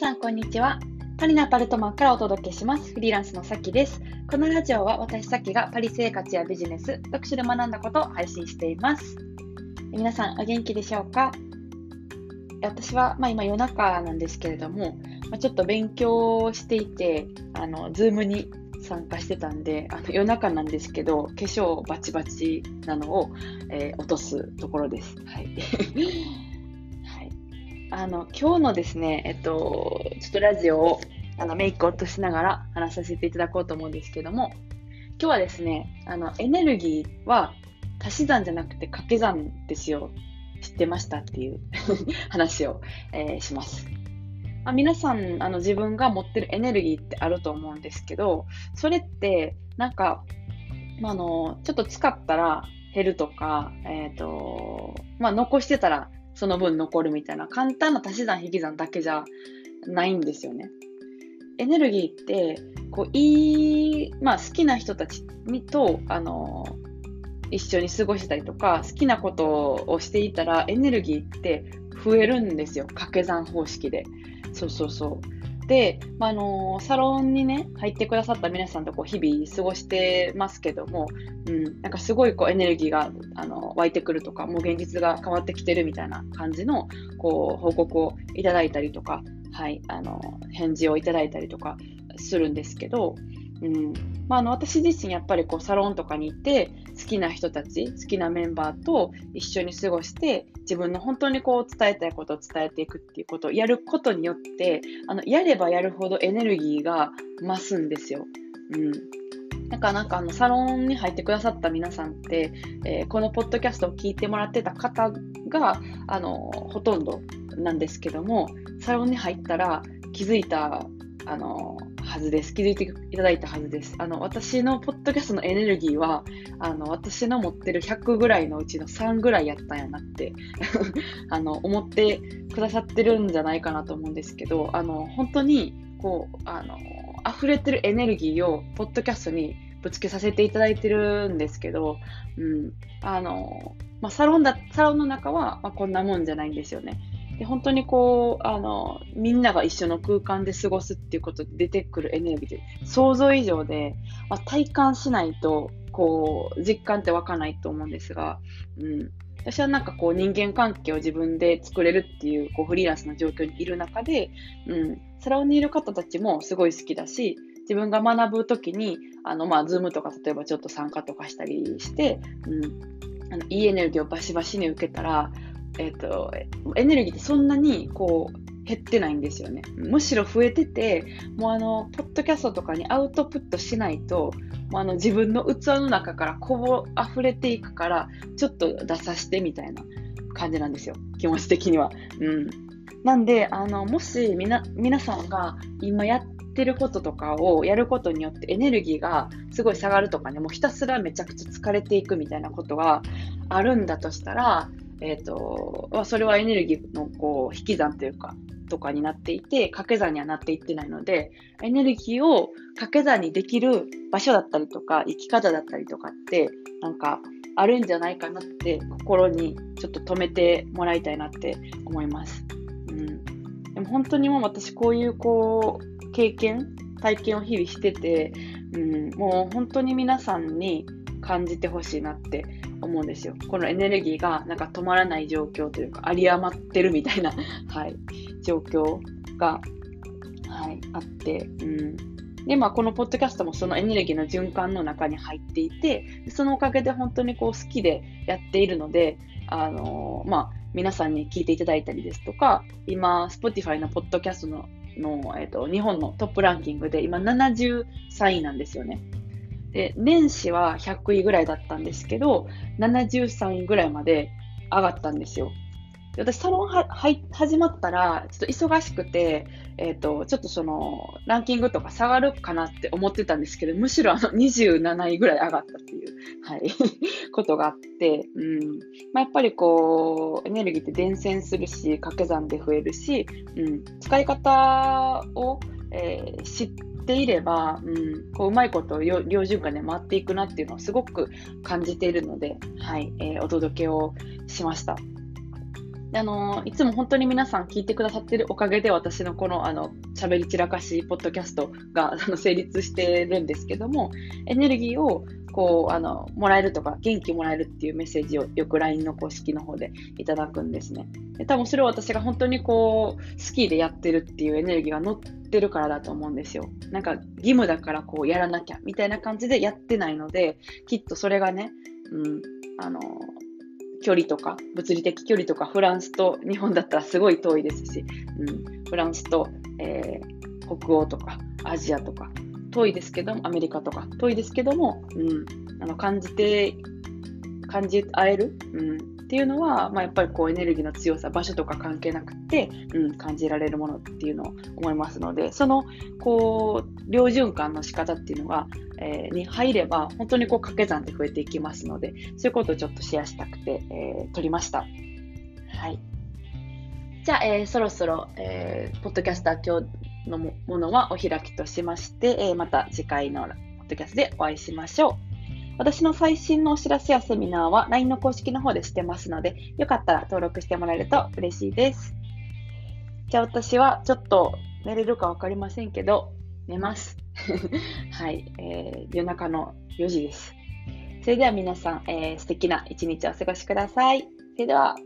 さん、こんにちは。パリのアパルトマンからお届けします。フリーランスのさきです。このラジオは私さきがパリ生活やビジネス、読書で学んだことを配信しています。皆さん、お元気でしょうか？私は、まあ、今夜中なんですけれども、まあ、ちょっと勉強をしていて、あの、 Zoom に参加してたんで、あの夜中なんですけど、化粧バチバチなのを、えー、落とすところです。はい。あの、今日のですね、えっと、ちょっとラジオをあのメイク落としながら話させていただこうと思うんですけども、今日はですね、あの、エネルギーは足し算じゃなくて掛け算ですよ。知ってましたっていう 話を、えー、します。まあ、皆さんあの自分が持ってるエネルギーってあると思うんですけど、それってなんか、まあ、あのちょっと使ったら減るとか、えっ、ー、とまあ、残してたらその分残るみたいな簡単な足し算引き算だけじゃないんですよね。エネルギーって、こう、いい、まあ好きな人たちと、あの、一緒に過ごしたりとか、好きなことをしていたらエネルギーって増えるんですよ。掛け算方式で。そうそうそう。で、まあ、のサロンにね、入ってくださった皆さんとこう日々過ごしてますけども、うん、なんかすごいこうエネルギーがあの湧いてくるとか、もう現実が変わってきてるみたいな感じのこう報告をいただいたりとか、はい、あの返事をいただいたりとかするんですけど、うんまあ、あの私自身やっぱりこうサロンとかに行って好きな人たち好きなメンバーと一緒に過ごして自分の本当にこう伝えたいことを伝えていくっていうことをやることによってあのやればやるほどエネルギーが増すんですよ。うんなんかなんかあのサロンに入ってくださった皆さんって、えー、このポッドキャストを聞いてもらってた方があのほとんどなんですけどもサロンに入ったら気づいたあのはずです。気づいていただいたはずです。あの、私のポッドキャストのエネルギーは、あの、私の持ってる100ぐらいのうちの3ぐらいやったんやなって あの、思ってくださってるんじゃないかなと思うんですけど、あの、本当に、こう、あの、溢れてるエネルギーを、ポッドキャストにぶつけさせていただいてるんですけど、うん、あの、まあ、サロンだ、サロンの中は、まあ、こんなもんじゃないんですよね。で本当にこうあのみんなが一緒の空間で過ごすっていうことで出てくるエネルギーって想像以上で、まあ、体感しないとこう実感って湧かないと思うんですが、うん、私はなんかこう人間関係を自分で作れるっていうこうフリーランスの状況にいる中で、うん、サロンにいる方たちもすごい好きだし自分が学ぶときにあの、まあ、 Zoom とか例えばちょっと参加とかしたりして、うん、あのいいエネルギーをバシバシに受けたらえっ、ー、と、エネルギーってそんなにこう減ってないんですよね。むしろ増えてて、もうあの、ポッドキャストとかにアウトプットしないと、もうあの自分の器の中からこぼ溢れていくから、ちょっと出さしてみたいな感じなんですよ。気持ち的には。うん。なんで、あの、もしみな、皆さんが今やってることとかをやることによってエネルギーがすごい下がるとかね、もうひたすらめちゃくちゃ疲れていくみたいなことがあるんだとしたら、えっ、ー、と、それはエネルギーのこう引き算というか、とかになっていて、掛け算にはなっていってないので、エネルギーを掛け算にできる場所だったりとか、生き方だったりとかって、なんかあるんじゃないかなって、心にちょっと止めてもらいたいなって思います。うん。でも本当にもう私こういうこう、経験、体験を日々してて、うん、もう本当に皆さんに感じてほしいなって思うんですよ。このエネルギーがなんか止まらない状況というか、有り余ってるみたいな、はい、状況が、はい、あって、うん。で、まあ、このポッドキャストもそのエネルギーの循環の中に入っていて、そのおかげで本当にこう好きでやっているので、あのー、まあ、皆さんに聞いていただいたりですとか、今、Spotify のポッドキャストのの、えーと、日本のトップランキングで今73位なんですよね。で、年始は100位ぐらいだったんですけど、73位ぐらいまで上がったんですよ。私、サロンはは始まったら、ちょっと忙しくて、えっ、ー、と、ちょっとその、ランキングとか下がるかなって思ってたんですけど、むしろあの27位ぐらい上がったっていう、はい、ことがあって、うん。まあ、やっぱりこう、エネルギーって伝染するし、掛け算で増えるし、うん。使い方を、えー、知って、いれば、うん、こううまいこと両循環で回っていくなっていうのをすごく感じているので、はいえー、お届けをしました。であのいつも本当に皆さん聞いてくださってるおかげで私のこのあの喋り散らかしポッドキャストが あの成立してるんですけどもエネルギーをこうあのもらえるとか元気もらえるっていうメッセージをよく LINE の公式の方でいただくんですね。で多分それを私が本当にこう好きでやってるっていうエネルギーが乗ってるからだと思うんですよ。なんか義務だからこうやらなきゃみたいな感じでやってないのできっとそれがね、うん、あの距離とか、物理的距離とか、フランスと日本だったらすごい遠いですし、うん、フランスと、えー、北欧とか、アジアとか、遠いですけども、アメリカとか、遠いですけども、うん、あの感じて、感じ合える、うん、っていうのは、まあ、やっぱりこうエネルギーの強さ、場所とか関係なくて、うん、感じられるものっていうのを思いますので、その、こう、両循環の仕方っていうのが、えー、に入れば、本当にこう掛け算で増えていきますので、そういうことをちょっとシェアしたくて、えー、撮りました。はい。じゃあ、えー、そろそろ、えー、ポッドキャスター今日のものはお開きとしまして、えー、また次回のポッドキャストでお会いしましょう。私の最新のお知らせやセミナーは LINE の公式の方でしてますので、よかったら登録してもらえると嬉しいです。じゃあ私はちょっと寝れるかわかりませんけど、寝ます。はい、えー、夜中の4時です。それでは皆さん、えー、素敵な一日をお過ごしください。それでは、